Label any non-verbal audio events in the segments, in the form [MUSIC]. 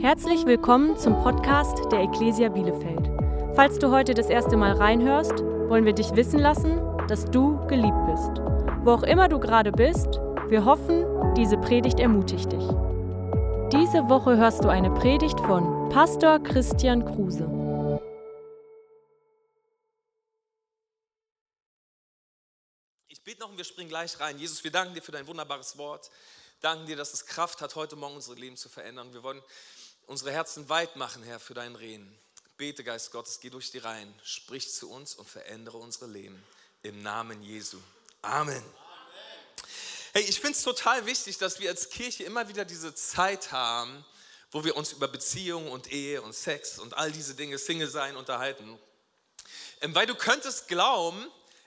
Herzlich willkommen zum Podcast der Ecclesia Bielefeld. Falls du heute das erste Mal reinhörst, wollen wir dich wissen lassen, dass du geliebt bist. Wo auch immer du gerade bist, wir hoffen, diese Predigt ermutigt dich. Diese Woche hörst du eine Predigt von Pastor Christian Kruse. Ich bete noch und wir springen gleich rein. Jesus, wir danken dir für dein wunderbares Wort. Danken dir, dass es Kraft hat, heute Morgen unser Leben zu verändern. Wir wollen unsere Herzen weit machen, Herr, für dein Reden. Bete, Geist Gottes, geh durch die Reihen, sprich zu uns und verändere unsere Leben. Im Namen Jesu. Amen. Hey, ich finde es total wichtig, dass wir als Kirche immer wieder diese Zeit haben, wo wir uns über Beziehungen und Ehe und Sex und all diese Dinge, Single sein, unterhalten. Ähm, weil du könntest glauben,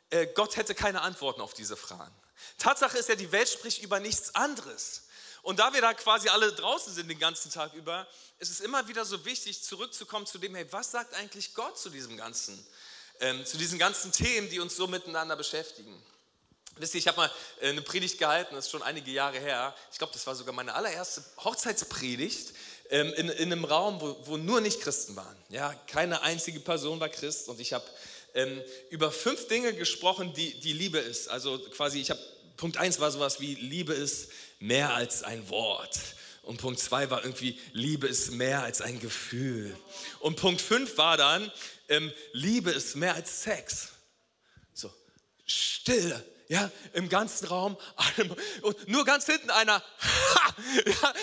äh, Gott hätte keine Antworten auf diese Fragen. Tatsache ist ja, die Welt spricht über nichts anderes. Und da wir da quasi alle draußen sind den ganzen Tag über, ist es immer wieder so wichtig, zurückzukommen zu dem, hey, was sagt eigentlich Gott zu diesem ganzen, ähm, zu diesen ganzen Themen, die uns so miteinander beschäftigen. Wisst ihr, ich habe mal äh, eine Predigt gehalten, das ist schon einige Jahre her. Ich glaube, das war sogar meine allererste Hochzeitspredigt ähm, in, in, einem Raum, wo, wo nur nicht Christen waren. Ja, keine einzige Person war Christ und ich habe ähm, über fünf Dinge gesprochen, die, die Liebe ist. Also quasi, ich habe Punkt 1 war sowas wie Liebe ist mehr als ein Wort. Und Punkt 2 war irgendwie, Liebe ist mehr als ein Gefühl. Und Punkt 5 war dann, ähm, Liebe ist mehr als Sex. So, Stille, ja, im ganzen Raum. Und nur ganz hinten einer, ha, ja,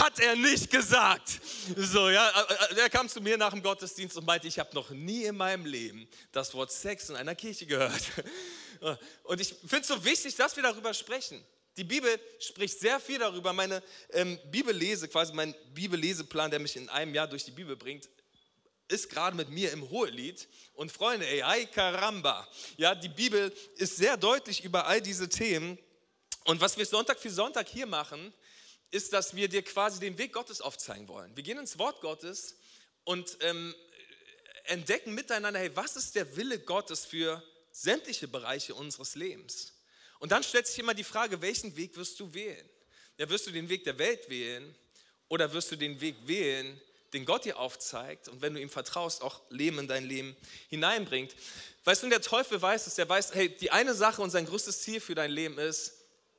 hat er nicht gesagt. So, ja, äh, äh, der kam zu mir nach dem Gottesdienst und meinte, ich habe noch nie in meinem Leben das Wort Sex in einer Kirche gehört. [LAUGHS] Und ich finde es so wichtig, dass wir darüber sprechen. Die Bibel spricht sehr viel darüber. Meine ähm, Bibellese, quasi mein Bibelleseplan, der mich in einem Jahr durch die Bibel bringt, ist gerade mit mir im Hohelied. Und Freunde, ey, ay caramba. Ja, die Bibel ist sehr deutlich über all diese Themen. Und was wir Sonntag für Sonntag hier machen, ist, dass wir dir quasi den Weg Gottes aufzeigen wollen. Wir gehen ins Wort Gottes und ähm, entdecken miteinander, hey, was ist der Wille Gottes für sämtliche Bereiche unseres Lebens. Und dann stellt sich immer die Frage, welchen Weg wirst du wählen? Ja, wirst du den Weg der Welt wählen oder wirst du den Weg wählen, den Gott dir aufzeigt und wenn du ihm vertraust, auch Leben in dein Leben hineinbringt? Weißt du, der Teufel weiß es, der weiß, hey, die eine Sache und sein größtes Ziel für dein Leben ist,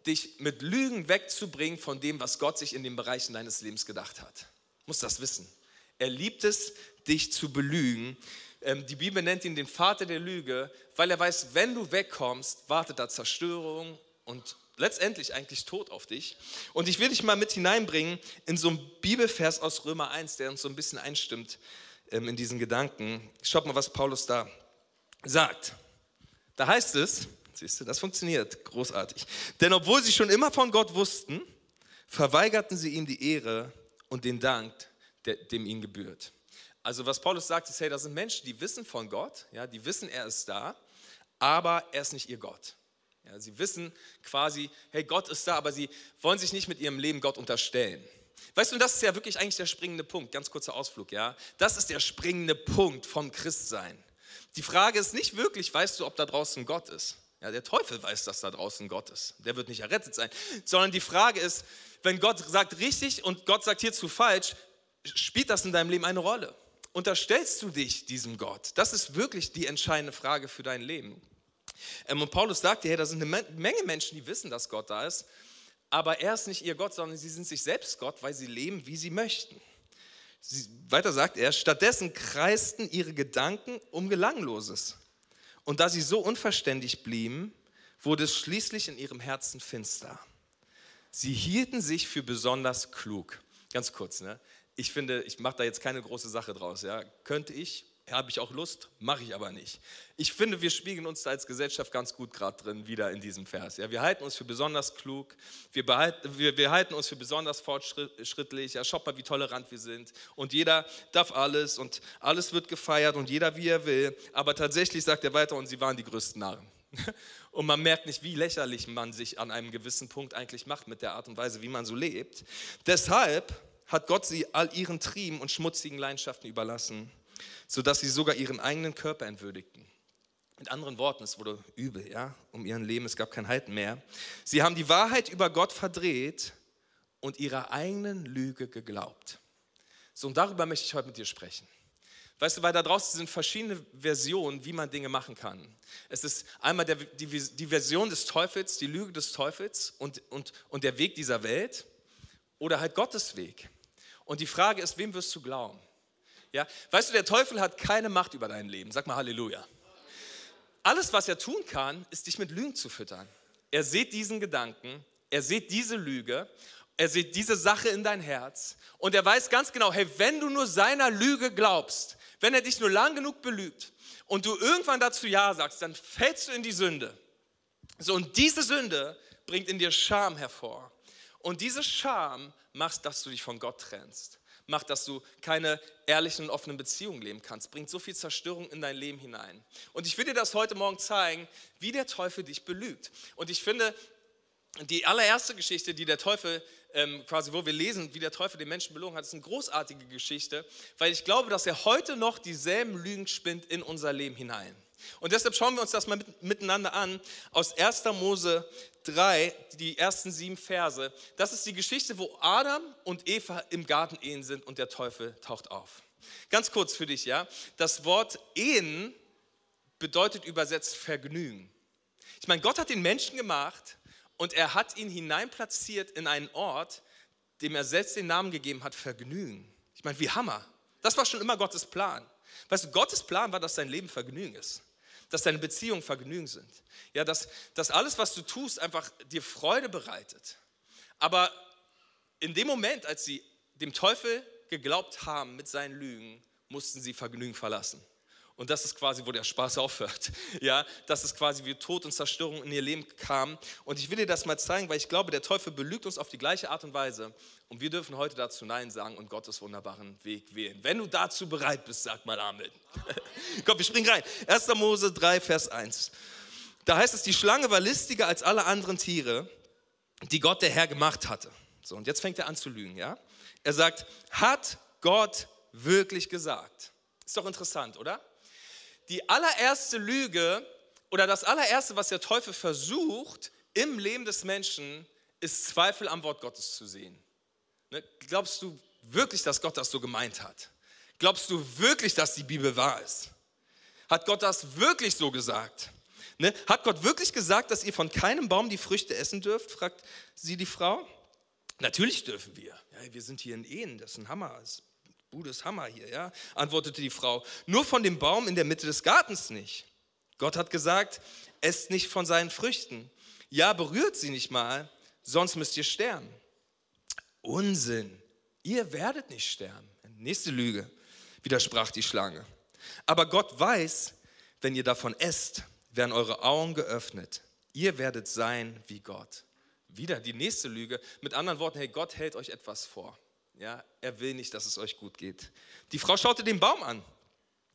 dich mit Lügen wegzubringen von dem, was Gott sich in den Bereichen deines Lebens gedacht hat. Du musst das wissen. Er liebt es, dich zu belügen die Bibel nennt ihn den Vater der Lüge, weil er weiß, wenn du wegkommst, wartet da Zerstörung und letztendlich eigentlich Tod auf dich. Und ich will dich mal mit hineinbringen in so einen Bibelvers aus Römer 1, der uns so ein bisschen einstimmt ähm, in diesen Gedanken. Schaut mal, was Paulus da sagt. Da heißt es, siehst du, das funktioniert großartig. Denn obwohl sie schon immer von Gott wussten, verweigerten sie ihm die Ehre und den Dank, dem ihnen gebührt. Also was Paulus sagt, ist, hey, das sind Menschen, die wissen von Gott, ja, die wissen, er ist da, aber er ist nicht ihr Gott. Ja, sie wissen quasi, hey, Gott ist da, aber sie wollen sich nicht mit ihrem Leben Gott unterstellen. Weißt du, das ist ja wirklich eigentlich der springende Punkt, ganz kurzer Ausflug, ja. Das ist der springende Punkt vom Christsein. Die Frage ist nicht wirklich, weißt du, ob da draußen Gott ist. Ja, der Teufel weiß, dass da draußen Gott ist. Der wird nicht errettet sein. Sondern die Frage ist, wenn Gott sagt richtig und Gott sagt hierzu falsch, spielt das in deinem Leben eine Rolle? Unterstellst du dich diesem Gott? Das ist wirklich die entscheidende Frage für dein Leben. Ähm, und Paulus sagt hey, da sind eine Menge Menschen, die wissen, dass Gott da ist, aber er ist nicht ihr Gott, sondern sie sind sich selbst Gott, weil sie leben, wie sie möchten. Sie, weiter sagt er, stattdessen kreisten ihre Gedanken um Gelangloses. Und da sie so unverständlich blieben, wurde es schließlich in ihrem Herzen finster. Sie hielten sich für besonders klug. Ganz kurz, ne? Ich finde, ich mache da jetzt keine große Sache draus. Ja. Könnte ich, habe ich auch Lust, mache ich aber nicht. Ich finde, wir spiegeln uns da als Gesellschaft ganz gut gerade drin wieder in diesem Vers. Ja. Wir halten uns für besonders klug, wir, behalten, wir, wir halten uns für besonders fortschrittlich. Ja, schaut mal, wie tolerant wir sind. Und jeder darf alles und alles wird gefeiert und jeder, wie er will. Aber tatsächlich sagt er weiter, und sie waren die größten Narren. [LAUGHS] Und man merkt nicht, wie lächerlich man sich an einem gewissen Punkt eigentlich macht mit der Art und Weise, wie man so lebt. Deshalb hat Gott sie all ihren Trieben und schmutzigen Leidenschaften überlassen, sodass sie sogar ihren eigenen Körper entwürdigten. Mit anderen Worten, es wurde übel, ja, um ihren Leben, es gab kein Halten mehr. Sie haben die Wahrheit über Gott verdreht und ihrer eigenen Lüge geglaubt. So, und darüber möchte ich heute mit dir sprechen. Weißt du, weil da draußen sind verschiedene Versionen, wie man Dinge machen kann. Es ist einmal der, die, die Version des Teufels, die Lüge des Teufels und, und, und der Weg dieser Welt oder halt Gottes Weg. Und die Frage ist, wem wirst du glauben? Ja? Weißt du, der Teufel hat keine Macht über dein Leben. Sag mal Halleluja. Alles, was er tun kann, ist dich mit Lügen zu füttern. Er sieht diesen Gedanken, er sieht diese Lüge, er sieht diese Sache in dein Herz und er weiß ganz genau, hey, wenn du nur seiner Lüge glaubst, wenn er dich nur lang genug belügt und du irgendwann dazu Ja sagst, dann fällst du in die Sünde. So, und diese Sünde bringt in dir Scham hervor. Und diese Scham macht, dass du dich von Gott trennst. Macht, dass du keine ehrlichen und offenen Beziehungen leben kannst. Bringt so viel Zerstörung in dein Leben hinein. Und ich will dir das heute Morgen zeigen, wie der Teufel dich belügt. Und ich finde, die allererste Geschichte, die der Teufel ähm, quasi, wo wir lesen, wie der Teufel den Menschen belogen hat, ist eine großartige Geschichte, weil ich glaube, dass er heute noch dieselben Lügen spinnt in unser Leben hinein. Und deshalb schauen wir uns das mal mit, miteinander an aus 1. Mose 3, die ersten sieben Verse. Das ist die Geschichte, wo Adam und Eva im Garten Ehen sind und der Teufel taucht auf. Ganz kurz für dich, ja. Das Wort Ehen bedeutet übersetzt Vergnügen. Ich meine, Gott hat den Menschen gemacht und er hat ihn hineinplatziert in einen Ort, dem er selbst den Namen gegeben hat, Vergnügen. Ich meine, wie Hammer. Das war schon immer Gottes Plan. Weißt du, Gottes Plan war, dass dein Leben Vergnügen ist. Dass deine Beziehungen Vergnügen sind. Ja, dass, dass alles, was du tust, einfach dir Freude bereitet. Aber in dem Moment, als sie dem Teufel geglaubt haben mit seinen Lügen, mussten sie Vergnügen verlassen. Und das ist quasi, wo der Spaß aufhört. [LAUGHS] Ja, das ist quasi, wie Tod und Zerstörung in ihr Leben kam. Und ich will dir das mal zeigen, weil ich glaube, der Teufel belügt uns auf die gleiche Art und Weise. Und wir dürfen heute dazu Nein sagen und Gottes wunderbaren Weg wählen. Wenn du dazu bereit bist, sag mal Amen. [LAUGHS] Komm, wir springen rein. 1. Mose 3, Vers 1. Da heißt es, die Schlange war listiger als alle anderen Tiere, die Gott der Herr gemacht hatte. So, und jetzt fängt er an zu lügen, ja? Er sagt, hat Gott wirklich gesagt? Ist doch interessant, oder? Die allererste Lüge oder das allererste, was der Teufel versucht im Leben des Menschen, ist Zweifel am Wort Gottes zu sehen. Ne? Glaubst du wirklich, dass Gott das so gemeint hat? Glaubst du wirklich, dass die Bibel wahr ist? Hat Gott das wirklich so gesagt? Ne? Hat Gott wirklich gesagt, dass ihr von keinem Baum die Früchte essen dürft? fragt sie die Frau. Natürlich dürfen wir. Ja, wir sind hier in Ehen, das ist ein Hammer. Das Budes Hammer hier, ja, antwortete die Frau. Nur von dem Baum in der Mitte des Gartens nicht. Gott hat gesagt, esst nicht von seinen Früchten. Ja, berührt sie nicht mal, sonst müsst ihr sterben. Unsinn. Ihr werdet nicht sterben. Nächste Lüge, widersprach die Schlange. Aber Gott weiß, wenn ihr davon esst, werden eure Augen geöffnet. Ihr werdet sein wie Gott. Wieder die nächste Lüge. Mit anderen Worten, hey, Gott hält euch etwas vor. Ja, er will nicht, dass es euch gut geht. Die Frau schaute den Baum an.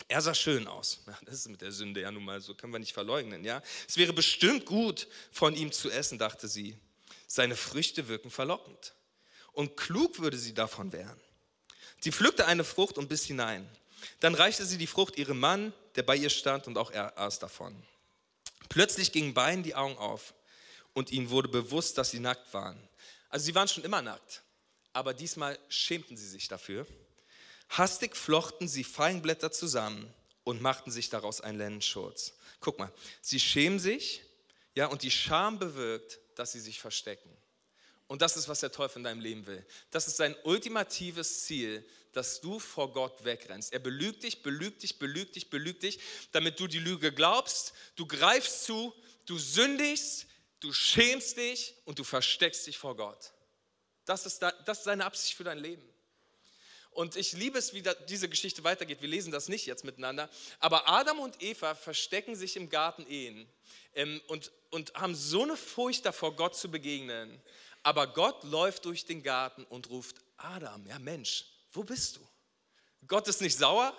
Er sah schön aus. Ja, das ist mit der Sünde ja nun mal so, können wir nicht verleugnen. Ja? Es wäre bestimmt gut, von ihm zu essen, dachte sie. Seine Früchte wirken verlockend. Und klug würde sie davon werden. Sie pflückte eine Frucht und biss hinein. Dann reichte sie die Frucht ihrem Mann, der bei ihr stand, und auch er aß davon. Plötzlich gingen beiden die Augen auf und ihnen wurde bewusst, dass sie nackt waren. Also sie waren schon immer nackt aber diesmal schämten sie sich dafür. Hastig flochten sie Feigenblätter zusammen und machten sich daraus einen Lennenschurz. Guck mal, sie schämen sich, ja, und die Scham bewirkt, dass sie sich verstecken. Und das ist, was der Teufel in deinem Leben will. Das ist sein ultimatives Ziel, dass du vor Gott wegrennst. Er belügt dich, belügt dich, belügt dich, belügt dich, damit du die Lüge glaubst, du greifst zu, du sündigst, du schämst dich und du versteckst dich vor Gott. Das ist, da, das ist seine Absicht für dein Leben. Und ich liebe es, wie da, diese Geschichte weitergeht. Wir lesen das nicht jetzt miteinander. Aber Adam und Eva verstecken sich im Garten Ehen ähm, und, und haben so eine Furcht davor, Gott zu begegnen. Aber Gott läuft durch den Garten und ruft, Adam, ja Mensch, wo bist du? Gott ist nicht sauer,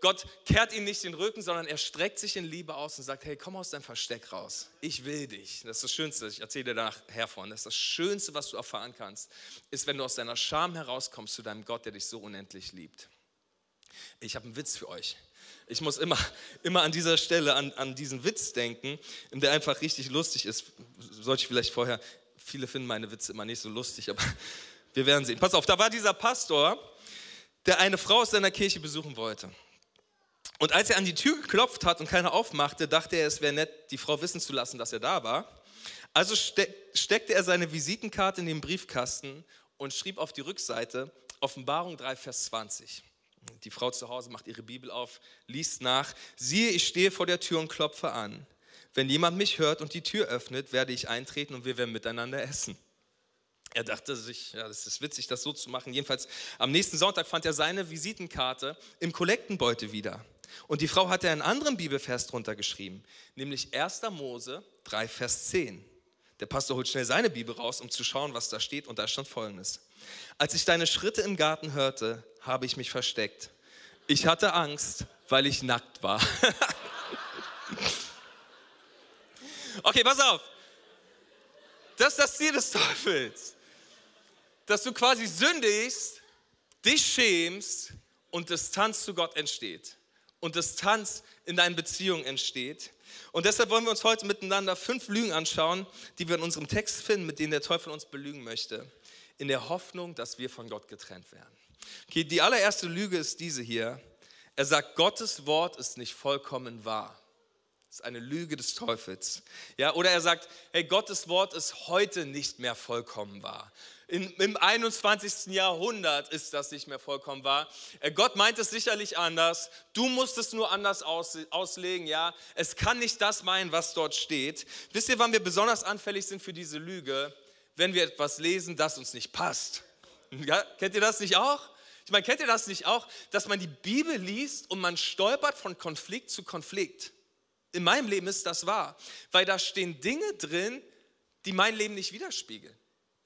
Gott kehrt ihm nicht den Rücken, sondern er streckt sich in Liebe aus und sagt, hey, komm aus deinem Versteck raus. Ich will dich. Das ist das Schönste, ich erzähle dir danach hervon. Das ist das Schönste, was du erfahren kannst, ist, wenn du aus deiner Scham herauskommst zu deinem Gott, der dich so unendlich liebt. Ich habe einen Witz für euch. Ich muss immer, immer an dieser Stelle an, an diesen Witz denken, der einfach richtig lustig ist. Sollte ich vielleicht vorher, viele finden meine Witze immer nicht so lustig, aber [LAUGHS] wir werden sehen. Pass auf, da war dieser Pastor, der eine Frau aus seiner Kirche besuchen wollte. Und als er an die Tür geklopft hat und keiner aufmachte, dachte er, es wäre nett, die Frau wissen zu lassen, dass er da war. Also steckte er seine Visitenkarte in den Briefkasten und schrieb auf die Rückseite Offenbarung 3, Vers 20. Die Frau zu Hause macht ihre Bibel auf, liest nach. Siehe, ich stehe vor der Tür und klopfe an. Wenn jemand mich hört und die Tür öffnet, werde ich eintreten und wir werden miteinander essen. Er dachte sich, ja, das ist witzig, das so zu machen. Jedenfalls am nächsten Sonntag fand er seine Visitenkarte im Kollektenbeutel wieder. Und die Frau hatte einen anderen Bibelvers drunter geschrieben, nämlich 1. Mose 3, Vers 10. Der Pastor holt schnell seine Bibel raus, um zu schauen, was da steht. Und da stand folgendes. Als ich deine Schritte im Garten hörte, habe ich mich versteckt. Ich hatte Angst, weil ich nackt war. [LAUGHS] okay, pass auf. Das ist das Ziel des Teufels dass du quasi sündigst, dich schämst und Distanz zu Gott entsteht. Und Distanz in deinen Beziehungen entsteht. Und deshalb wollen wir uns heute miteinander fünf Lügen anschauen, die wir in unserem Text finden, mit denen der Teufel uns belügen möchte. In der Hoffnung, dass wir von Gott getrennt werden. Okay, die allererste Lüge ist diese hier. Er sagt, Gottes Wort ist nicht vollkommen wahr. Das ist eine Lüge des Teufels. Ja, oder er sagt, hey, Gottes Wort ist heute nicht mehr vollkommen wahr. In, Im 21. Jahrhundert ist das nicht mehr vollkommen wahr. Äh, Gott meint es sicherlich anders. Du musst es nur anders aus, auslegen, ja. Es kann nicht das meinen, was dort steht. Wisst ihr, wann wir besonders anfällig sind für diese Lüge? Wenn wir etwas lesen, das uns nicht passt. [LAUGHS] Ja, kennt ihr das nicht auch? Ich meine, kennt ihr das nicht auch, dass man die Bibel liest und man stolpert von Konflikt zu Konflikt? In meinem Leben ist das wahr, weil da stehen Dinge drin, die mein Leben nicht widerspiegeln.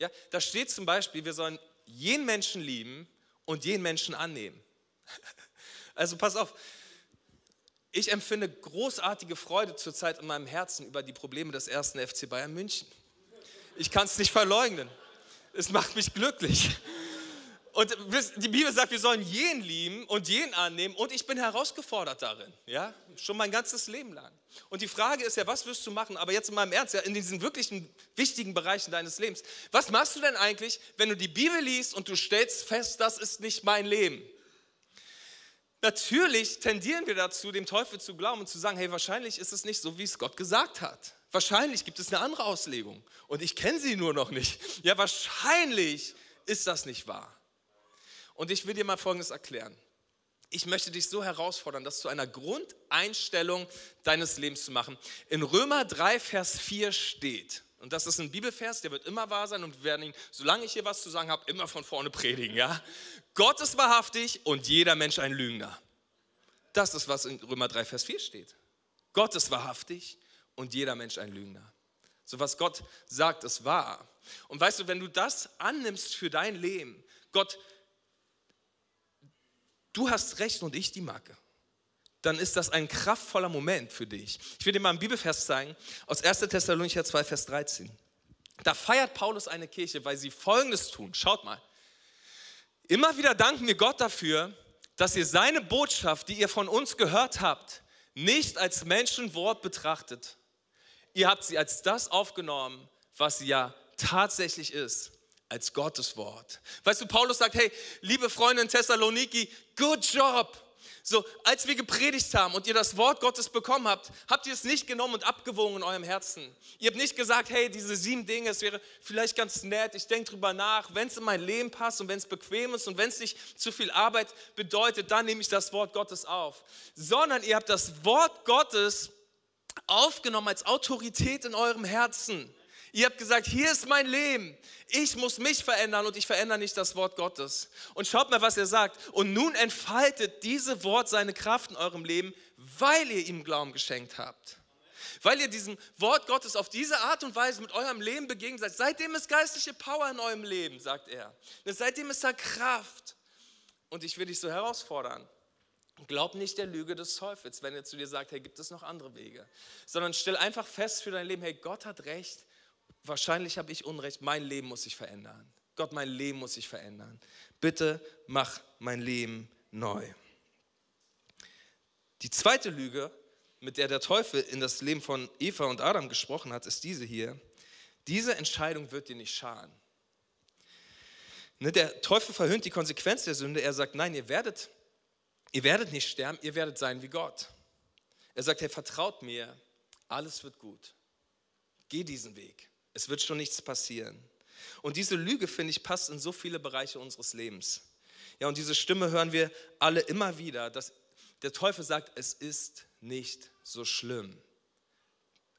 Ja, da steht zum Beispiel, wir sollen jeden Menschen lieben und jeden Menschen annehmen. [LAUGHS] Also pass auf, ich empfinde großartige Freude zurzeit in meinem Herzen über die Probleme des ersten FC Bayern München. Ich kann es nicht verleugnen. Es macht mich glücklich. Und die Bibel sagt, wir sollen jeden lieben und jeden annehmen und ich bin herausgefordert darin, ja, schon mein ganzes Leben lang. Und die Frage ist ja, was wirst du machen? Aber jetzt in meinem Ernst, ja, in diesen wirklichen wichtigen Bereichen deines Lebens. Was machst du denn eigentlich, wenn du die Bibel liest und du stellst fest, das ist nicht mein Leben? Natürlich tendieren wir dazu, dem Teufel zu glauben und zu sagen, hey, wahrscheinlich ist es nicht so, wie es Gott gesagt hat. Wahrscheinlich gibt es eine andere Auslegung und ich kenne sie nur noch nicht. Ja, wahrscheinlich ist das nicht wahr. Und ich will dir mal Folgendes erklären. Ich möchte dich so herausfordern, das zu einer Grundeinstellung deines Lebens zu machen. In Römer 3, Vers 4 steht, und das ist ein Bibelvers, der wird immer wahr sein und wir werden ihn, solange ich hier was zu sagen habe, immer von vorne predigen. Ja? Gott ist wahrhaftig und jeder Mensch ein Lügner. Das ist, was in Römer 3, Vers 4 steht. Gott ist wahrhaftig und jeder Mensch ein Lügner. So was Gott sagt, ist wahr. Und weißt du, wenn du das annimmst für dein Leben, Gott du hast recht und ich die Macke, dann ist das ein kraftvoller Moment für dich. Ich will dir mal ein Bibelvers zeigen aus 1. Thessalonicher 2, Vers 13. Da feiert Paulus eine Kirche, weil sie Folgendes tun. Schaut mal. Immer wieder danken wir Gott dafür, dass ihr seine Botschaft, die ihr von uns gehört habt, nicht als Menschenwort betrachtet. Ihr habt sie als das aufgenommen, was sie ja tatsächlich ist, als Gottes Wort. Weißt du, Paulus sagt, hey, liebe Freunde in Thessaloniki, good job. So, als wir gepredigt haben und ihr das Wort Gottes bekommen habt, habt ihr es nicht genommen und abgewogen in eurem Herzen. Ihr habt nicht gesagt, hey, diese sieben Dinge, es wäre vielleicht ganz nett, ich denke drüber nach, wenn es in mein Leben passt und wenn es bequem ist und wenn es nicht zu viel Arbeit bedeutet, dann nehme ich das Wort Gottes auf. Sondern ihr habt das Wort Gottes aufgenommen als Autorität in eurem Herzen. Ihr habt gesagt, hier ist mein Leben. Ich muss mich verändern und ich verändere nicht das Wort Gottes. Und schaut mal, was er sagt. Und nun entfaltet diese Wort seine Kraft in eurem Leben, weil ihr ihm Glauben geschenkt habt. Weil ihr diesem Wort Gottes auf diese Art und Weise mit eurem Leben begegnet seid. Seitdem ist geistliche Power in eurem Leben, sagt er. Seitdem ist da Kraft. Und ich will dich so herausfordern. Glaub nicht der Lüge des Teufels, wenn er zu dir sagt, hey, gibt es noch andere Wege. Sondern stell einfach fest für dein Leben, hey, Gott hat recht wahrscheinlich habe ich Unrecht, mein Leben muss sich verändern. Gott, mein Leben muss sich verändern. Bitte mach mein Leben neu. Die zweite Lüge, mit der der Teufel in das Leben von Eva und Adam gesprochen hat, ist diese hier. Diese Entscheidung wird dir nicht schaden. Ne, der Teufel verhöhnt die Konsequenz der Sünde. Er sagt, nein, ihr werdet, ihr werdet nicht sterben, ihr werdet sein wie Gott. Er sagt, hey, vertraut mir, alles wird gut. Geh diesen Weg. Es wird schon nichts passieren. Und diese Lüge, finde ich, passt in so viele Bereiche unseres Lebens. Ja, und diese Stimme hören wir alle immer wieder, dass der Teufel sagt, es ist nicht so schlimm.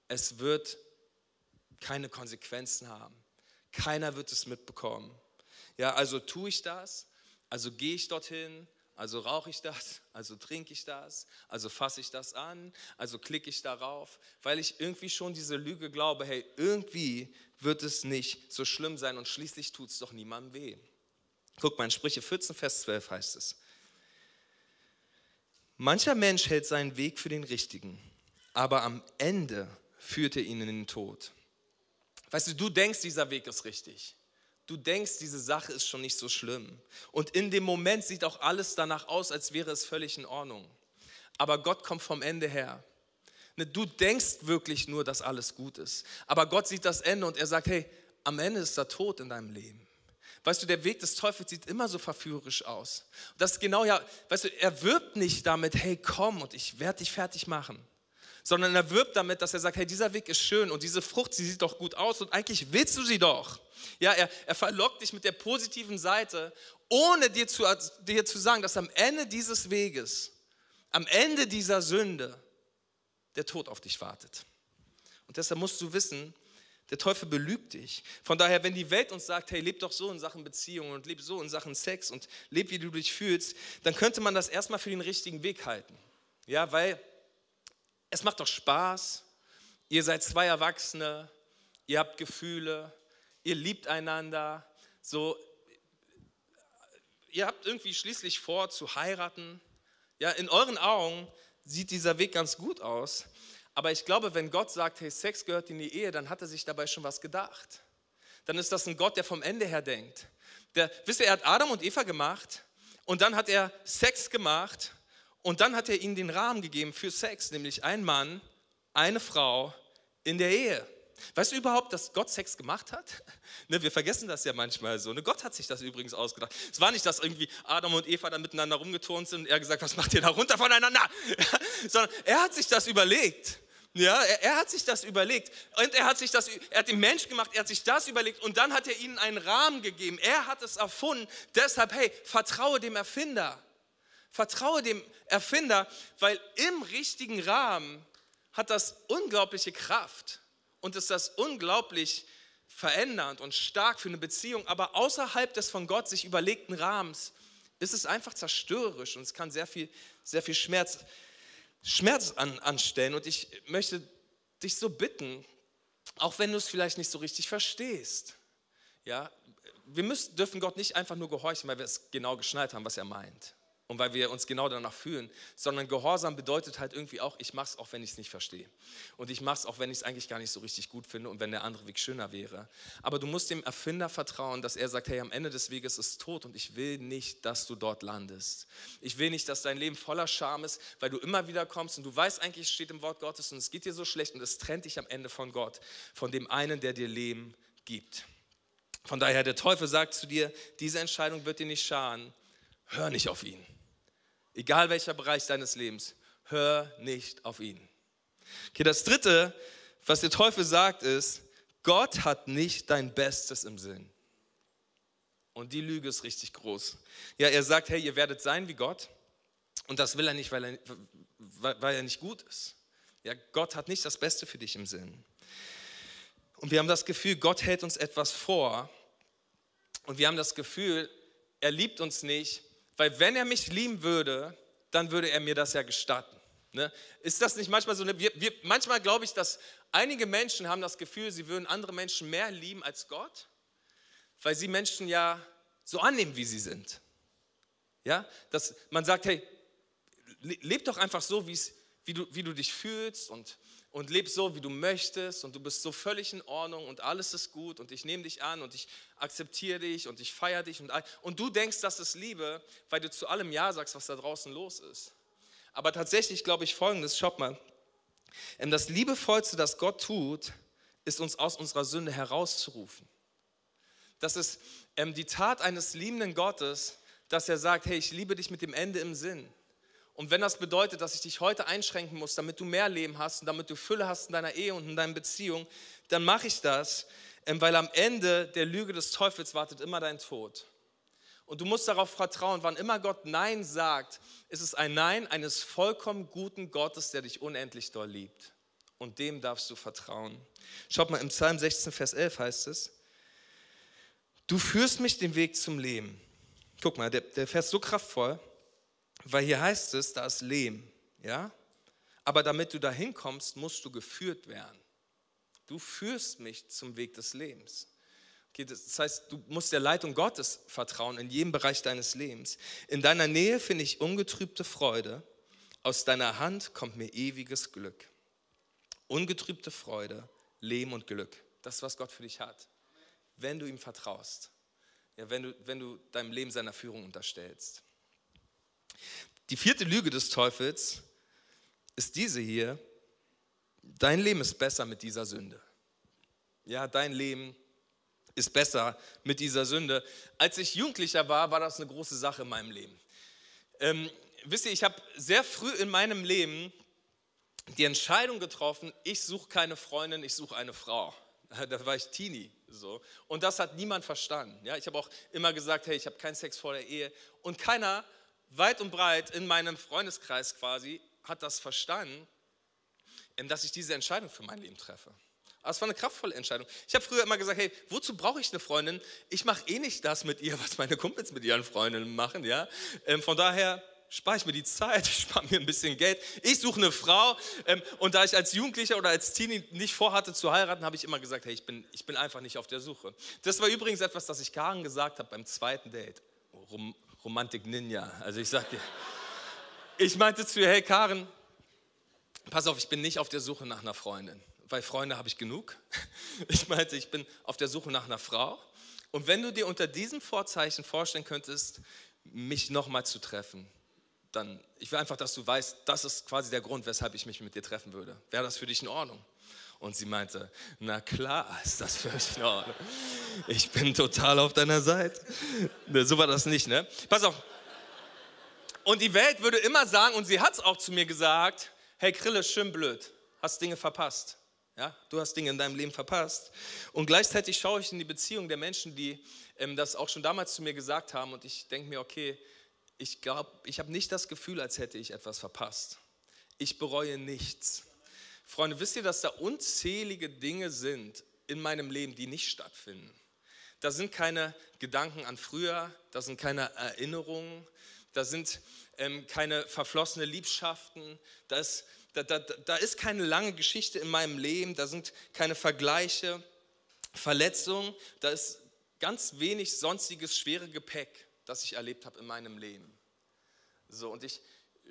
Es wird keine Konsequenzen haben. Keiner wird es mitbekommen. Ja, also tue ich das, also gehe ich dorthin, also rauche ich das, also trinke ich das, also fasse ich das an, also klicke ich darauf, weil ich irgendwie schon diese Lüge glaube, hey, irgendwie wird es nicht so schlimm sein und schließlich tut es doch niemandem weh. Guck mal, in Sprüche 14, Vers 12 heißt es. Mancher Mensch hält seinen Weg für den richtigen, aber am Ende führt er ihn in den Tod. Weißt du, du denkst, dieser Weg ist richtig. Du denkst, diese Sache ist schon nicht so schlimm. Und in dem Moment sieht auch alles danach aus, als wäre es völlig in Ordnung. Aber Gott kommt vom Ende her. Ne, du denkst wirklich nur, dass alles gut ist. Aber Gott sieht das Ende und er sagt, hey, am Ende ist der Tod in deinem Leben. Weißt du, der Weg des Teufels sieht immer so verführerisch aus. Das ist genau ja, weißt du, er wirbt nicht damit, hey, komm und ich werde dich fertig machen sondern er wirbt damit, dass er sagt, hey, dieser Weg ist schön und diese Frucht, sie sieht doch gut aus und eigentlich willst du sie doch. Ja, er, er verlockt dich mit der positiven Seite, ohne dir zu, dir zu sagen, dass am Ende dieses Weges, am Ende dieser Sünde, der Tod auf dich wartet. Und deshalb musst du wissen, der Teufel belügt dich. Von daher, wenn die Welt uns sagt, hey, leb doch so in Sachen Beziehungen und leb so in Sachen Sex und leb, wie du dich fühlst, dann könnte man das erstmal für den richtigen Weg halten. Ja, weil es macht doch Spaß. Ihr seid zwei Erwachsene, ihr habt Gefühle, ihr liebt einander. So, ihr habt irgendwie schließlich vor zu heiraten. Ja, in euren Augen sieht dieser Weg ganz gut aus. Aber ich glaube, wenn Gott sagt, hey, Sex gehört in die Ehe, dann hat er sich dabei schon was gedacht. Dann ist das ein Gott, der vom Ende her denkt. Der, wisst ihr, er hat Adam und Eva gemacht und dann hat er Sex gemacht und dann hat er ihnen den Rahmen gegeben für Sex, nämlich ein Mann, eine Frau in der Ehe. Weißt du überhaupt, dass Gott Sex gemacht hat? [LAUGHS] Ne, wir vergessen das ja manchmal so. Ne, Gott hat sich das übrigens ausgedacht. Es war nicht, dass irgendwie Adam und Eva da miteinander rumgeturnt sind und er gesagt, was macht ihr da runter voneinander? [LAUGHS] Sondern er hat sich das überlegt. Ja, er, er, hat sich das überlegt und er hat sich das, er hat den Mensch gemacht, er hat sich das überlegt und dann hat er ihnen einen Rahmen gegeben. Er hat es erfunden. Deshalb, hey, vertraue dem Erfinder. Vertraue dem Erfinder, weil im richtigen Rahmen hat das unglaubliche Kraft und ist das unglaublich verändernd und stark für eine Beziehung, aber außerhalb des von Gott sich überlegten Rahmens ist es einfach zerstörerisch und es kann sehr viel, sehr viel Schmerz, Schmerz an, anstellen. Und ich möchte dich so bitten, auch wenn du es vielleicht nicht so richtig verstehst, ja, wir müssen, dürfen Gott nicht einfach nur gehorchen, weil wir es genau geschnallt haben, was er meint und weil wir uns genau danach fühlen, sondern Gehorsam bedeutet halt irgendwie auch, ich mache es auch, wenn ich es nicht verstehe. Und ich mache es auch, wenn ich es eigentlich gar nicht so richtig gut finde und wenn der andere Weg schöner wäre. Aber du musst dem Erfinder vertrauen, dass er sagt, hey, am Ende des Weges ist tot und ich will nicht, dass du dort landest. Ich will nicht, dass dein Leben voller Scham ist, weil du immer wieder kommst und du weißt eigentlich, es steht im Wort Gottes und es geht dir so schlecht und es trennt dich am Ende von Gott, von dem einen, der dir Leben gibt. Von daher, der Teufel sagt zu dir, diese Entscheidung wird dir nicht schaden. Hör nicht auf ihn. Egal welcher Bereich deines Lebens, hör nicht auf ihn. Okay, das dritte, was der Teufel sagt, ist, Gott hat nicht dein Bestes im Sinn. Und die Lüge ist richtig groß. Ja, er sagt, hey, ihr werdet sein wie Gott. Und das will er nicht, weil er, weil er nicht gut ist. Ja, Gott hat nicht das Beste für dich im Sinn. Und wir haben das Gefühl, Gott hält uns etwas vor. Und wir haben das Gefühl, er liebt uns nicht, weil wenn er mich lieben würde, dann würde er mir das ja gestatten. Ne? Ist das nicht manchmal so? Ne? Wir, wir, manchmal glaube ich, dass einige Menschen haben das Gefühl, sie würden andere Menschen mehr lieben als Gott, weil sie Menschen ja so annehmen, wie sie sind. Ja, dass man sagt, hey, leb doch einfach so, wie, du, wie du dich fühlst und und lebst so, wie du möchtest und du bist so völlig in Ordnung und alles ist gut und ich nehme dich an und ich akzeptiere dich und ich feiere dich und, und du denkst, das ist Liebe, weil du zu allem Ja sagst, was da draußen los ist. Aber tatsächlich glaube ich folgendes, schaut mal, ähm, das Liebevollste, das Gott tut, ist uns aus unserer Sünde herauszurufen. Das ist ähm, die Tat eines liebenden Gottes, dass er sagt, hey, ich liebe dich mit dem Ende im Sinn. Und wenn das bedeutet, dass ich dich heute einschränken muss, damit du mehr Leben hast und damit du Fülle hast in deiner Ehe und in deinen Beziehungen, dann mache ich das, ähm, weil am Ende der Lüge des Teufels wartet immer dein Tod. Und du musst darauf vertrauen, wann immer Gott Nein sagt, ist es ein Nein eines vollkommen guten Gottes, der dich unendlich doll liebt. Und dem darfst du vertrauen. Schaut mal, im Psalm 16, Vers 11 heißt es, du führst mich den Weg zum Leben. Guck mal, der, der Vers ist so kraftvoll, weil hier heißt es, da ist Lehm, ja? Aber damit du da hinkommst, musst du geführt werden. Du führst mich zum Weg des Lebens. Das heißt, du musst der Leitung Gottes vertrauen in jedem Bereich deines Lebens. In deiner Nähe finde ich ungetrübte Freude. Aus deiner Hand kommt mir ewiges Glück. Ungetrübte Freude, Leben und Glück. Das ist, was Gott für dich hat. Wenn du ihm vertraust. Ja, wenn, du, wenn du deinem Leben seiner Führung unterstellst. Die vierte Lüge des Teufels ist diese hier. Dein Leben ist besser mit dieser Sünde. Ja, dein Leben ist besser mit dieser Sünde. Als ich Jugendlicher war, war das eine große Sache in meinem Leben. Ähm, wisst ihr, ich habe sehr früh in meinem Leben die Entscheidung getroffen, ich suche keine Freundin, ich suche eine Frau. [LAUGHS] Da war ich Teenie. So. Und das hat niemand verstanden. Ja, ich habe auch immer gesagt, hey, ich habe keinen Sex vor der Ehe. Und keiner, weit und breit in meinem Freundeskreis quasi, hat das verstanden, dass ich diese Entscheidung für mein Leben treffe. Aber es war eine kraftvolle Entscheidung. Ich habe früher immer gesagt, hey, wozu brauche ich eine Freundin? Ich mache eh nicht das mit ihr, was meine Kumpels mit ihren Freundinnen machen. Ja? Ähm, von daher spare ich mir die Zeit, [LAUGHS] ich spare mir ein bisschen Geld. Ich suche eine Frau. Ähm, und da ich als Jugendlicher oder als Teenie nicht vorhatte zu heiraten, habe ich immer gesagt, hey, ich bin, ich bin einfach nicht auf der Suche. Das war übrigens etwas, das ich Karen gesagt habe beim zweiten Date. Rom Romantik Ninja. Also ich sagte, ich meinte zu ihr, hey Karen, pass auf, ich bin nicht auf der Suche nach einer Freundin weil Freunde habe ich genug. [LAUGHS] Ich meinte, ich bin auf der Suche nach einer Frau. Und wenn du dir unter diesem Vorzeichen vorstellen könntest, mich nochmal zu treffen, dann, ich will einfach, dass du weißt, das ist quasi der Grund, weshalb ich mich mit dir treffen würde. Wäre das für dich in Ordnung? Und sie meinte, na klar ist das für mich in Ordnung. Ich bin total auf deiner Seite. So war das nicht, ne? Pass auf. Und die Welt würde immer sagen, und sie hat es auch zu mir gesagt, hey Krille, schön blöd, hast Dinge verpasst. Ja, du hast Dinge in deinem Leben verpasst. Und gleichzeitig schaue ich in die Beziehung der Menschen, die ähm, das auch schon damals zu mir gesagt haben. Und ich denke mir, okay, ich glaube, ich habe nicht das Gefühl, als hätte ich etwas verpasst. Ich bereue nichts. Freunde, wisst ihr, dass da unzählige Dinge sind in meinem Leben, die nicht stattfinden? Da sind keine Gedanken an früher, da sind keine Erinnerungen, da sind ähm, keine verflossene Liebschaften, da ist da, da, da ist keine lange Geschichte in meinem Leben, da sind keine Vergleiche, Verletzungen, da ist ganz wenig sonstiges schwere Gepäck, das ich erlebt habe in meinem Leben. So, und ich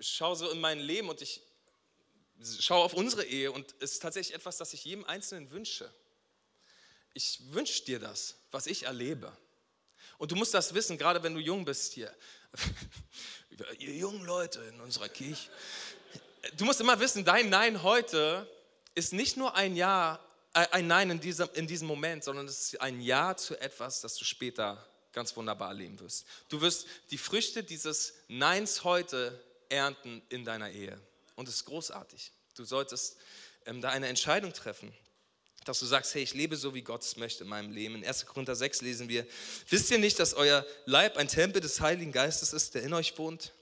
schaue so in mein Leben und ich schaue auf unsere Ehe und es ist tatsächlich etwas, das ich jedem Einzelnen wünsche. Ich wünsche dir das, was ich erlebe. Und du musst das wissen, gerade wenn du jung bist hier. [LAUGHS] Ihr jungen Leute in unserer Kirche, du musst immer wissen, dein Nein heute ist nicht nur ein Ja, äh, ein Nein in diesem, in diesem Moment, sondern es ist ein Ja zu etwas, das du später ganz wunderbar erleben wirst. Du wirst die Früchte dieses Neins heute ernten in deiner Ehe. Und es ist großartig. Du solltest ähm, da eine Entscheidung treffen, dass du sagst, hey, ich lebe so, wie Gott es möchte in meinem Leben. In 1. Korinther 6 lesen wir, wisst ihr nicht, dass euer Leib ein Tempel des Heiligen Geistes ist, der in euch wohnt?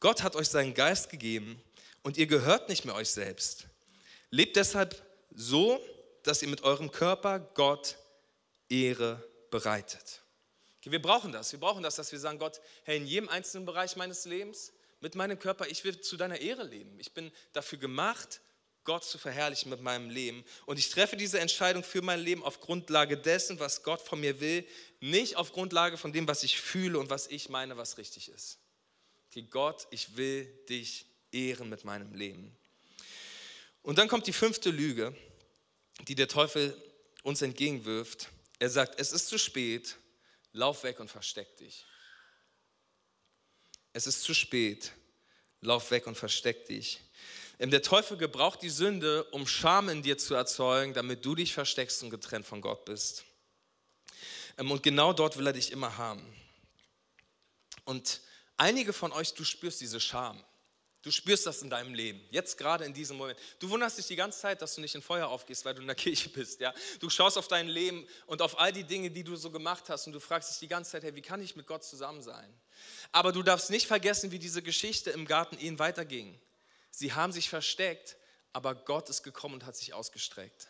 Gott hat euch seinen Geist gegeben und ihr gehört nicht mehr euch selbst. Lebt deshalb so, dass ihr mit eurem Körper Gott Ehre bereitet. Okay, wir brauchen das. Wir brauchen das, dass wir sagen, Gott, hey, in jedem einzelnen Bereich meines Lebens, mit meinem Körper, ich will zu deiner Ehre leben. Ich bin dafür gemacht, Gott zu verherrlichen mit meinem Leben. Und ich treffe diese Entscheidung für mein Leben auf Grundlage dessen, was Gott von mir will, nicht auf Grundlage von dem, was ich fühle und was ich meine, was richtig ist. Okay, Gott, ich will dich ehren mit meinem Leben. Und dann kommt die fünfte Lüge, die der Teufel uns entgegenwirft. Er sagt, es ist zu spät, lauf weg und versteck dich. Es ist zu spät, lauf weg und versteck dich. Der Teufel gebraucht die Sünde, um Scham in dir zu erzeugen, damit du dich versteckst und getrennt von Gott bist. Ähm, und genau dort will er dich immer haben. Und einige von euch, du spürst diese Scham. Du spürst das in deinem Leben, jetzt gerade in diesem Moment. Du wunderst dich die ganze Zeit, dass du nicht in Feuer aufgehst, weil du in der [LAUGHS] Kirche bist. Ja? Du schaust auf dein Leben und auf all die Dinge, die du so gemacht hast und du fragst dich die ganze Zeit, hey, wie kann ich mit Gott zusammen sein? Aber du darfst nicht vergessen, wie diese Geschichte im Garten ihnen weiterging. Sie haben sich versteckt, aber Gott ist gekommen und hat sich ausgestreckt.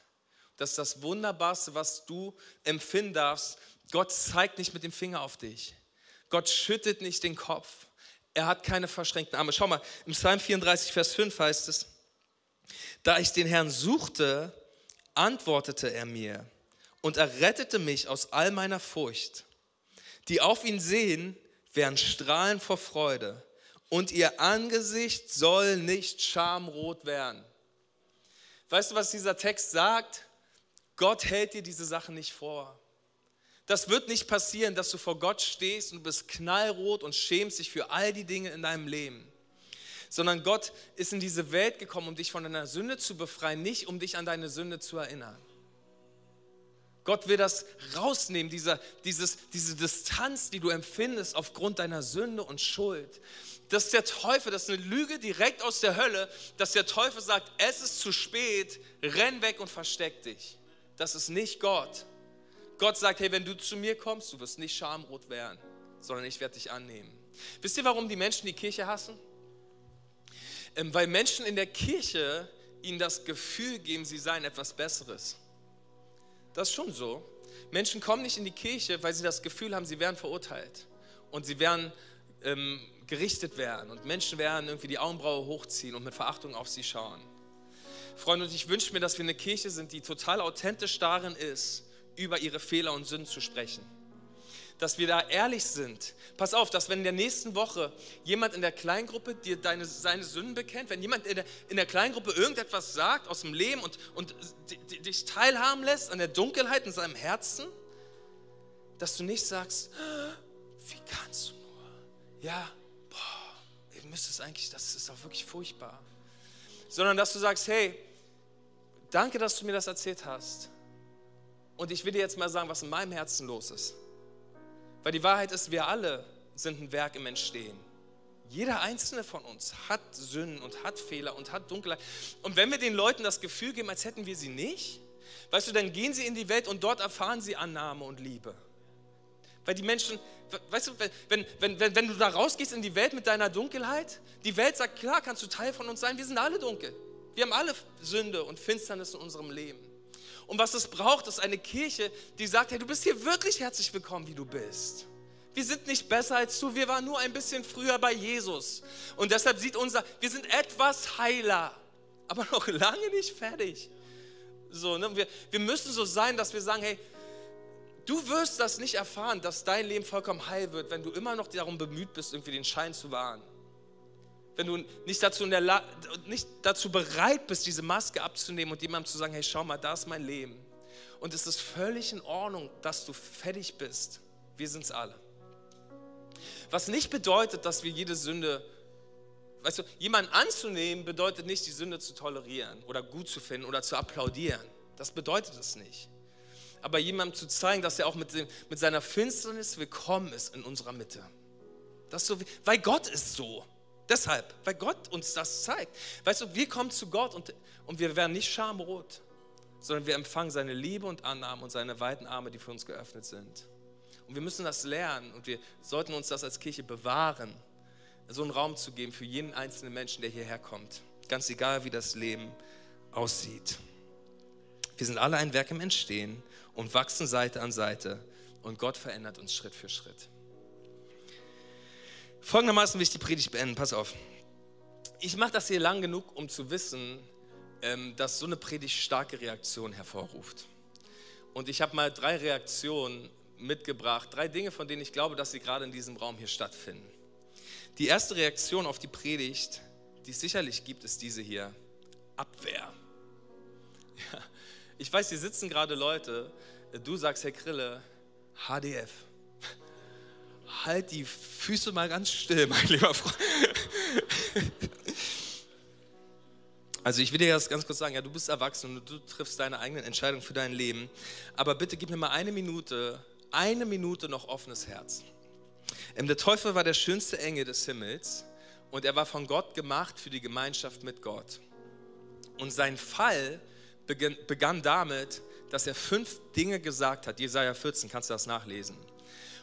Das ist das Wunderbarste, was du empfinden darfst. Gott zeigt nicht mit dem Finger auf dich. Gott schüttet nicht den Kopf. Er hat keine verschränkten Arme. Schau mal, im Psalm 34, Vers 5 heißt es, da ich den Herrn suchte, antwortete er mir und er rettete mich aus all meiner Furcht. Die auf ihn sehen, werden strahlen vor Freude und ihr Angesicht soll nicht schamrot werden. Weißt du, was dieser Text sagt? Gott hält dir diese Sachen nicht vor. Das wird nicht passieren, dass du vor Gott stehst und du bist knallrot und schämst dich für all die Dinge in deinem Leben. Sondern Gott ist in diese Welt gekommen, um dich von deiner Sünde zu befreien, nicht um dich an deine Sünde zu erinnern. Gott will das rausnehmen, diese, dieses, diese Distanz, die du empfindest aufgrund deiner Sünde und Schuld. Das ist der Teufel, das ist eine Lüge direkt aus der Hölle, dass der Teufel sagt, es ist zu spät, renn weg und versteck dich. Das ist nicht Gott. Gott sagt, hey, wenn du zu mir kommst, du wirst nicht schamrot werden, sondern ich werde dich annehmen. Wisst ihr, warum die Menschen die Kirche hassen? Ähm, weil Menschen in der Kirche ihnen das Gefühl geben, sie seien etwas Besseres. Das ist schon so. Menschen kommen nicht in die Kirche, weil sie das Gefühl haben, sie werden verurteilt und sie werden ähm, gerichtet werden und Menschen werden irgendwie die Augenbraue hochziehen und mit Verachtung auf sie schauen. Freunde, und ich wünsche mir, dass wir eine Kirche sind, die total authentisch darin ist, über ihre Fehler und Sünden zu sprechen. Dass wir da ehrlich sind. Pass auf, dass wenn in der nächsten Woche jemand in der Kleingruppe dir deine, seine Sünden bekennt, wenn jemand in der, in der Kleingruppe irgendetwas sagt aus dem Leben und, und dich teilhaben lässt an der Dunkelheit in seinem Herzen, dass du nicht sagst, wie kannst du nur? Ja, boah, ihr müsst es eigentlich, das ist auch wirklich furchtbar. Sondern dass du sagst, hey, danke, dass du mir das erzählt hast. Und ich will dir jetzt mal sagen, was in meinem Herzen los ist. Weil die Wahrheit ist, wir alle sind ein Werk im Entstehen. Jeder einzelne von uns hat Sünden und hat Fehler und hat Dunkelheit. Und wenn wir den Leuten das Gefühl geben, als hätten wir sie nicht, weißt du, dann gehen sie in die Welt und dort erfahren sie Annahme und Liebe. Weil die Menschen, weißt du, wenn, wenn, wenn, wenn du da rausgehst in die Welt mit deiner Dunkelheit, die Welt sagt, klar, kannst du Teil von uns sein, wir sind alle dunkel. Wir haben alle Sünde und Finsternis in unserem Leben. Und was es braucht, ist eine Kirche, die sagt, hey, du bist hier wirklich herzlich willkommen, wie du bist. Wir sind nicht besser als du, wir waren nur ein bisschen früher bei Jesus. Und deshalb sieht unser, wir sind etwas heiler, aber noch [LAUGHS] lange nicht fertig. So, ne? wir, wir müssen so sein, dass wir sagen, hey, du wirst das nicht erfahren, dass dein Leben vollkommen heil wird, wenn du immer noch darum bemüht bist, irgendwie den Schein zu wahren wenn du nicht dazu, in der nicht dazu bereit bist, diese Maske abzunehmen und jemandem zu sagen, hey, schau mal, da ist mein Leben. Und es ist völlig in Ordnung, dass du fertig bist. Wir sind es alle. Was nicht bedeutet, dass wir jede Sünde, weißt du, jemanden anzunehmen, bedeutet nicht, die Sünde zu tolerieren oder gut zu finden oder zu applaudieren. Das bedeutet es nicht. Aber jemandem zu zeigen, dass er auch mit, dem, mit seiner Finsternis willkommen ist in unserer Mitte. Das so, weil Gott ist so. Deshalb, weil Gott uns das zeigt. Weißt du, wir kommen zu Gott und, und wir werden nicht schamrot, sondern wir empfangen seine Liebe und Annahme und seine weiten Arme, die für uns geöffnet sind. Und wir müssen das lernen und wir sollten uns das als Kirche bewahren, so einen Raum zu geben für jeden einzelnen Menschen, der hierher kommt. Ganz egal, wie das Leben aussieht. Wir sind alle ein Werk im Entstehen und wachsen Seite an Seite und Gott verändert uns Schritt für Schritt. Folgendermaßen will ich die Predigt beenden, pass auf. Ich mache das hier lang genug, um zu wissen, ähm, dass so eine Predigt starke Reaktionen hervorruft. Und ich habe mal drei Reaktionen mitgebracht, drei Dinge, von denen ich glaube, dass sie gerade in diesem Raum hier stattfinden. Die erste Reaktion auf die Predigt, die es sicherlich gibt, ist diese hier, Abwehr. Ja, ich weiß, hier sitzen gerade Leute, du sagst, Herr Krille, HDF halt die Füße mal ganz still, mein lieber Freund. Also ich will dir das ganz kurz sagen, ja, du bist erwachsen und du triffst deine eigenen Entscheidungen für dein Leben, aber bitte gib mir mal eine Minute, eine Minute noch offenes Herz. Ähm, der Teufel war der schönste Engel des Himmels und er war von Gott gemacht für die Gemeinschaft mit Gott. Und sein Fall begann damit, dass er fünf Dinge gesagt hat. Jesaja 14, kannst du das nachlesen.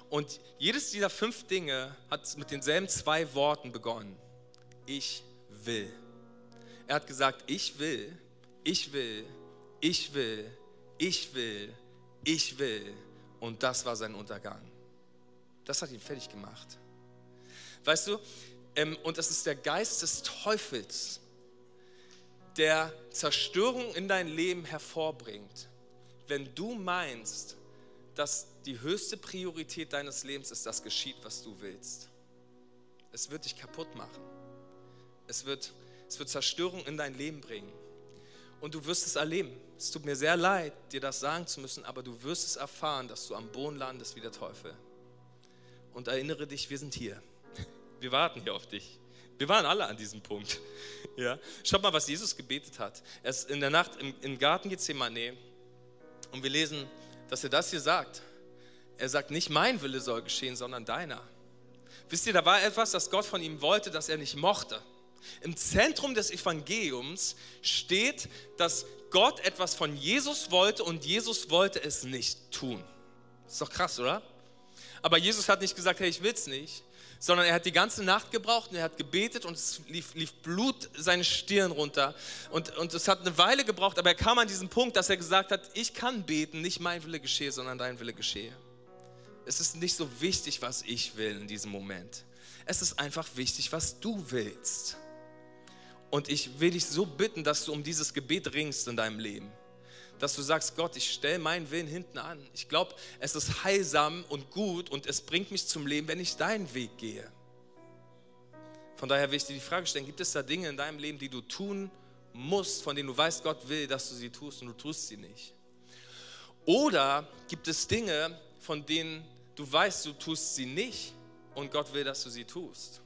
Und jedes dieser fünf Dinge hat mit denselben zwei Worten begonnen. Ich will. Er hat gesagt, ich will, ich will, ich will, ich will, ich will. Und das war sein Untergang. Das hat ihn fertig gemacht. Weißt du, ähm, und das ist der Geist des Teufels, der Zerstörung in dein Leben hervorbringt, wenn du meinst, dass die höchste Priorität deines Lebens ist, dass geschieht, was du willst. Es wird dich kaputt machen. Es wird, es wird Zerstörung in dein Leben bringen. Und du wirst es erleben. Es tut mir sehr leid, dir das sagen zu müssen, aber du wirst es erfahren, dass du am Boden landest wie der Teufel. Und erinnere dich, wir sind hier. Wir warten hier auf dich. Wir waren alle an diesem Punkt. [LAUGHS] Ja? Schaut mal, was Jesus gebetet hat. Er ist in der Nacht im, im Garten Gethsemane und wir lesen, dass er das hier sagt. Er sagt, nicht mein Wille soll geschehen, sondern deiner. Wisst ihr, da war etwas, das Gott von ihm wollte, das er nicht mochte. Im Zentrum des Evangeliums steht, dass Gott etwas von Jesus wollte und Jesus wollte es nicht tun. Ist doch krass, oder? Aber Jesus hat nicht gesagt, hey, ich will es nicht, sondern er hat die ganze Nacht gebraucht und er hat gebetet und es lief, lief Blut seine Stirn runter. Und, und es hat eine Weile gebraucht, aber er kam an diesen Punkt, dass er gesagt hat, ich kann beten, nicht mein Wille geschehe, sondern dein Wille geschehe. Es ist nicht so wichtig, was ich will in diesem Moment. Es ist einfach wichtig, was du willst. Und ich will dich so bitten, dass du um dieses Gebet ringst in deinem Leben. Dass du sagst, Gott, ich stelle meinen Willen hinten an. Ich glaube, es ist heilsam und gut und es bringt mich zum Leben, wenn ich deinen Weg gehe. Von daher will ich dir die Frage stellen, gibt es da Dinge in deinem Leben, die du tun musst, von denen du weißt, Gott will, dass du sie tust und du tust sie nicht? Oder gibt es Dinge, von denen du weißt, du tust sie nicht und Gott will, dass du sie tust?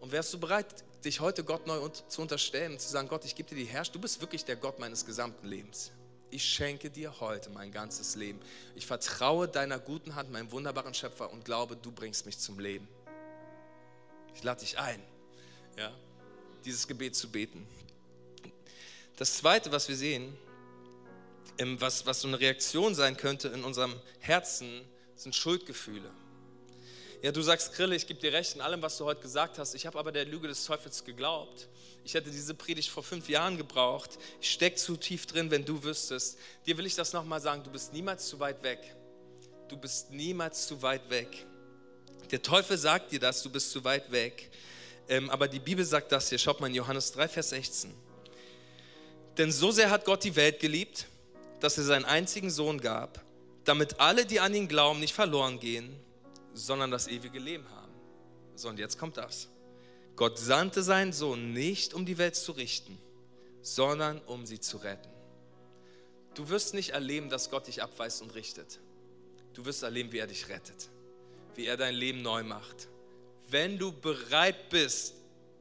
Und wärst du bereit, dich heute Gott neu zu unterstellen zu sagen, Gott, ich gebe dir die Herrschaft, du bist wirklich der Gott meines gesamten Lebens. Ich schenke dir heute mein ganzes Leben. Ich vertraue deiner guten Hand, meinem wunderbaren Schöpfer und glaube, du bringst mich zum Leben. Ich lade dich ein, ja, dieses Gebet zu beten. Das Zweite, was wir sehen, was, was so eine Reaktion sein könnte in unserem Herzen, sind Schuldgefühle. Ja, du sagst, Grille, ich gebe dir recht in allem, was du heute gesagt hast. Ich habe aber der Lüge des Teufels geglaubt. Ich hätte diese Predigt vor fünf Jahren gebraucht. Ich stecke zu tief drin, wenn du wüsstest. Dir will ich das nochmal sagen, du bist niemals zu weit weg. Du bist niemals zu weit weg. Der Teufel sagt dir das, du bist zu weit weg. Ähm, aber die Bibel sagt das hier, schaut mal in Johannes 3, Vers 16. Denn so sehr hat Gott die Welt geliebt, dass er seinen einzigen Sohn gab, damit alle, die an ihn glauben, nicht verloren gehen, sondern das ewige Leben haben. So, und jetzt kommt das. Gott sandte seinen Sohn nicht, um die Welt zu richten, sondern um sie zu retten. Du wirst nicht erleben, dass Gott dich abweist und richtet. Du wirst erleben, wie er dich rettet, wie er dein Leben neu macht. Wenn du bereit bist,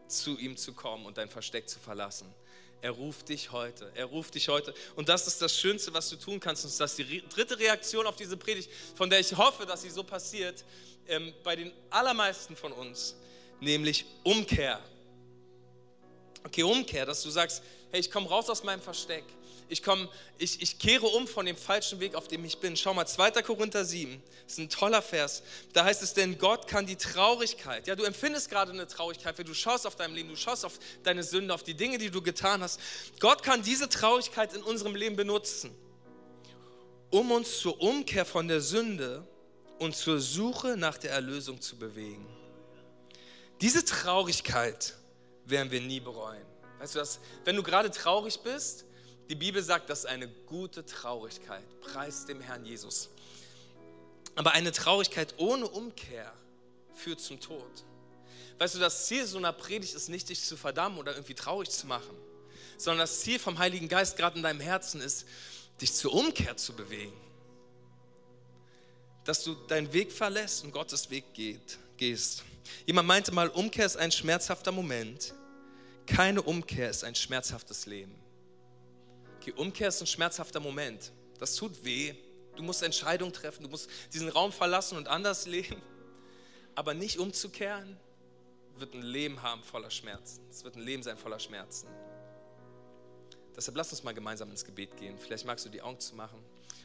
zu ihm zu kommen und dein Versteck zu verlassen. Er ruft dich heute. Er ruft dich heute. Und das ist das Schönste, was du tun kannst. Und das ist die dritte Reaktion auf diese Predigt, von der ich hoffe, dass sie so passiert ähm, bei den allermeisten von uns, nämlich Umkehr. Okay, Umkehr, dass du sagst, hey, ich komme raus aus meinem Versteck. Ich, komm, ich, ich kehre um von dem falschen Weg, auf dem ich bin. Schau mal, 2. Korinther 7, das ist ein toller Vers. Da heißt es, denn Gott kann die Traurigkeit, ja, du empfindest gerade eine Traurigkeit, wenn du schaust auf dein Leben, du schaust auf deine Sünde, auf die Dinge, die du getan hast. Gott kann diese Traurigkeit in unserem Leben benutzen, um uns zur Umkehr von der Sünde und zur Suche nach der Erlösung zu bewegen. Diese Traurigkeit werden wir nie bereuen. Weißt du was? Wenn du gerade traurig bist, die Bibel sagt, das ist eine gute Traurigkeit. Preis dem Herrn Jesus. Aber eine Traurigkeit ohne Umkehr führt zum Tod. Weißt du, das Ziel so einer Predigt ist nicht, dich zu verdammen oder irgendwie traurig zu machen, sondern das Ziel vom Heiligen Geist gerade in deinem Herzen ist, dich zur Umkehr zu bewegen dass du deinen Weg verlässt und Gottes Weg geht, gehst. Jemand meinte mal, Umkehr ist ein schmerzhafter Moment. Keine Umkehr ist ein schmerzhaftes Leben. Okay, Umkehr ist ein schmerzhafter Moment. Das tut weh. Du musst Entscheidungen treffen, du musst diesen Raum verlassen und anders leben. Aber nicht umzukehren, wird ein Leben haben voller Schmerzen. Es wird ein Leben sein voller Schmerzen. Deshalb lass uns mal gemeinsam ins Gebet gehen. Vielleicht magst du die Augen zu machen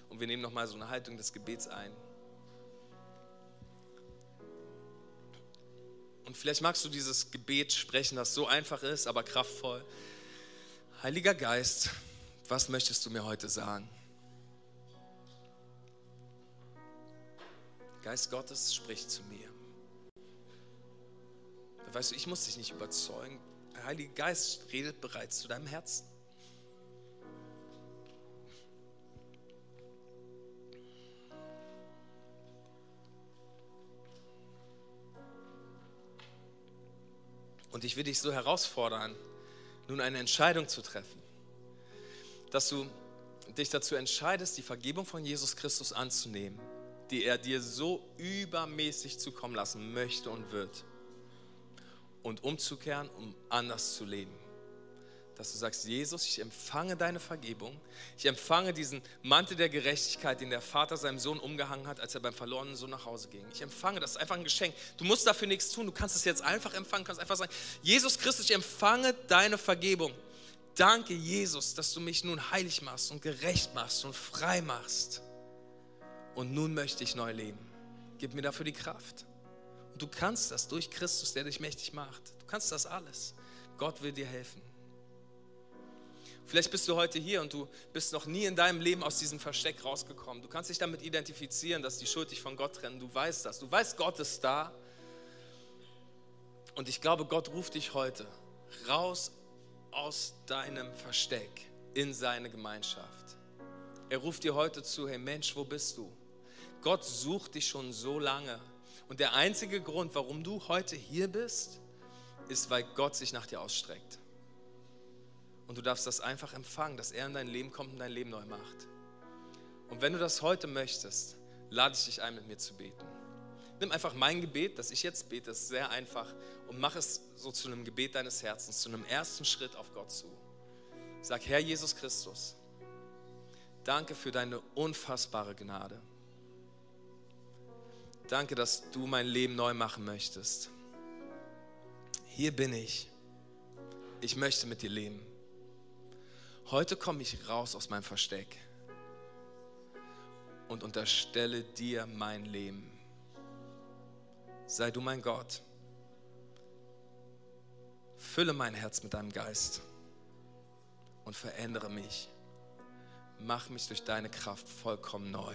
und wir nehmen nochmal so eine Haltung des Gebets ein. Und vielleicht magst du dieses Gebet sprechen, das so einfach ist, aber kraftvoll. Heiliger Geist, was möchtest du mir heute sagen? Geist Gottes spricht zu mir. Weißt du, ich muss dich nicht überzeugen. Der Heilige Geist redet bereits zu deinem Herzen. Und ich will dich so herausfordern, nun eine Entscheidung zu treffen. Dass du dich dazu entscheidest, die Vergebung von Jesus Christus anzunehmen, die er dir so übermäßig zukommen lassen möchte und wird. Und umzukehren, um anders zu leben dass du sagst, Jesus, ich empfange deine Vergebung, ich empfange diesen Mantel der Gerechtigkeit, den der Vater seinem Sohn umgehangen hat, als er beim verlorenen Sohn nach Hause ging. Ich empfange, das ist einfach ein Geschenk. Du musst dafür nichts tun, du kannst es jetzt einfach empfangen, kannst einfach sagen, Jesus Christus, ich empfange deine Vergebung. Danke, Jesus, dass du mich nun heilig machst und gerecht machst und frei machst. Und nun möchte ich neu leben. Gib mir dafür die Kraft. Und du kannst das durch Christus, der dich mächtig macht. Du kannst das alles. Gott will dir helfen. Vielleicht bist du heute hier und du bist noch nie in deinem Leben aus diesem Versteck rausgekommen. Du kannst dich damit identifizieren, dass die Schuld dich von Gott trennen. Du weißt das. Du weißt, Gott ist da. Und ich glaube, Gott ruft dich heute raus aus deinem Versteck in seine Gemeinschaft. Er ruft dir heute zu, hey Mensch, wo bist du? Gott sucht dich schon so lange. Und der einzige Grund, warum du heute hier bist, ist, weil Gott sich nach dir ausstreckt. Und du darfst das einfach empfangen, dass er in dein Leben kommt und dein Leben neu macht. Und wenn du das heute möchtest, lade ich dich ein, mit mir zu beten. Nimm einfach mein Gebet, das ich jetzt bete, ist sehr einfach und mach es so zu einem Gebet deines Herzens, zu einem ersten Schritt auf Gott zu. Sag, Herr Jesus Christus, danke für deine unfassbare Gnade. Danke, dass du mein Leben neu machen möchtest. Hier bin ich. Ich möchte mit dir leben. Heute komme ich raus aus meinem Versteck und unterstelle dir mein Leben. Sei du mein Gott. Fülle mein Herz mit deinem Geist und verändere mich. Mach mich durch deine Kraft vollkommen neu.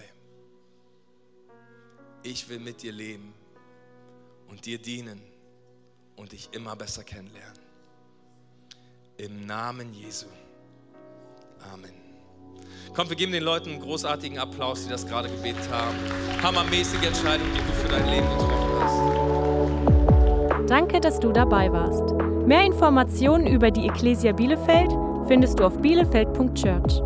Ich will mit dir leben und dir dienen und dich immer besser kennenlernen. Im Namen Jesu. Amen. Komm, wir geben den Leuten einen großartigen Applaus, die das gerade gebetet haben. Hammermäßige Entscheidung, die du für dein Leben getroffen hast. Danke, dass du dabei warst. Mehr Informationen über die Ecclesia Bielefeld findest du auf bielefeld.church.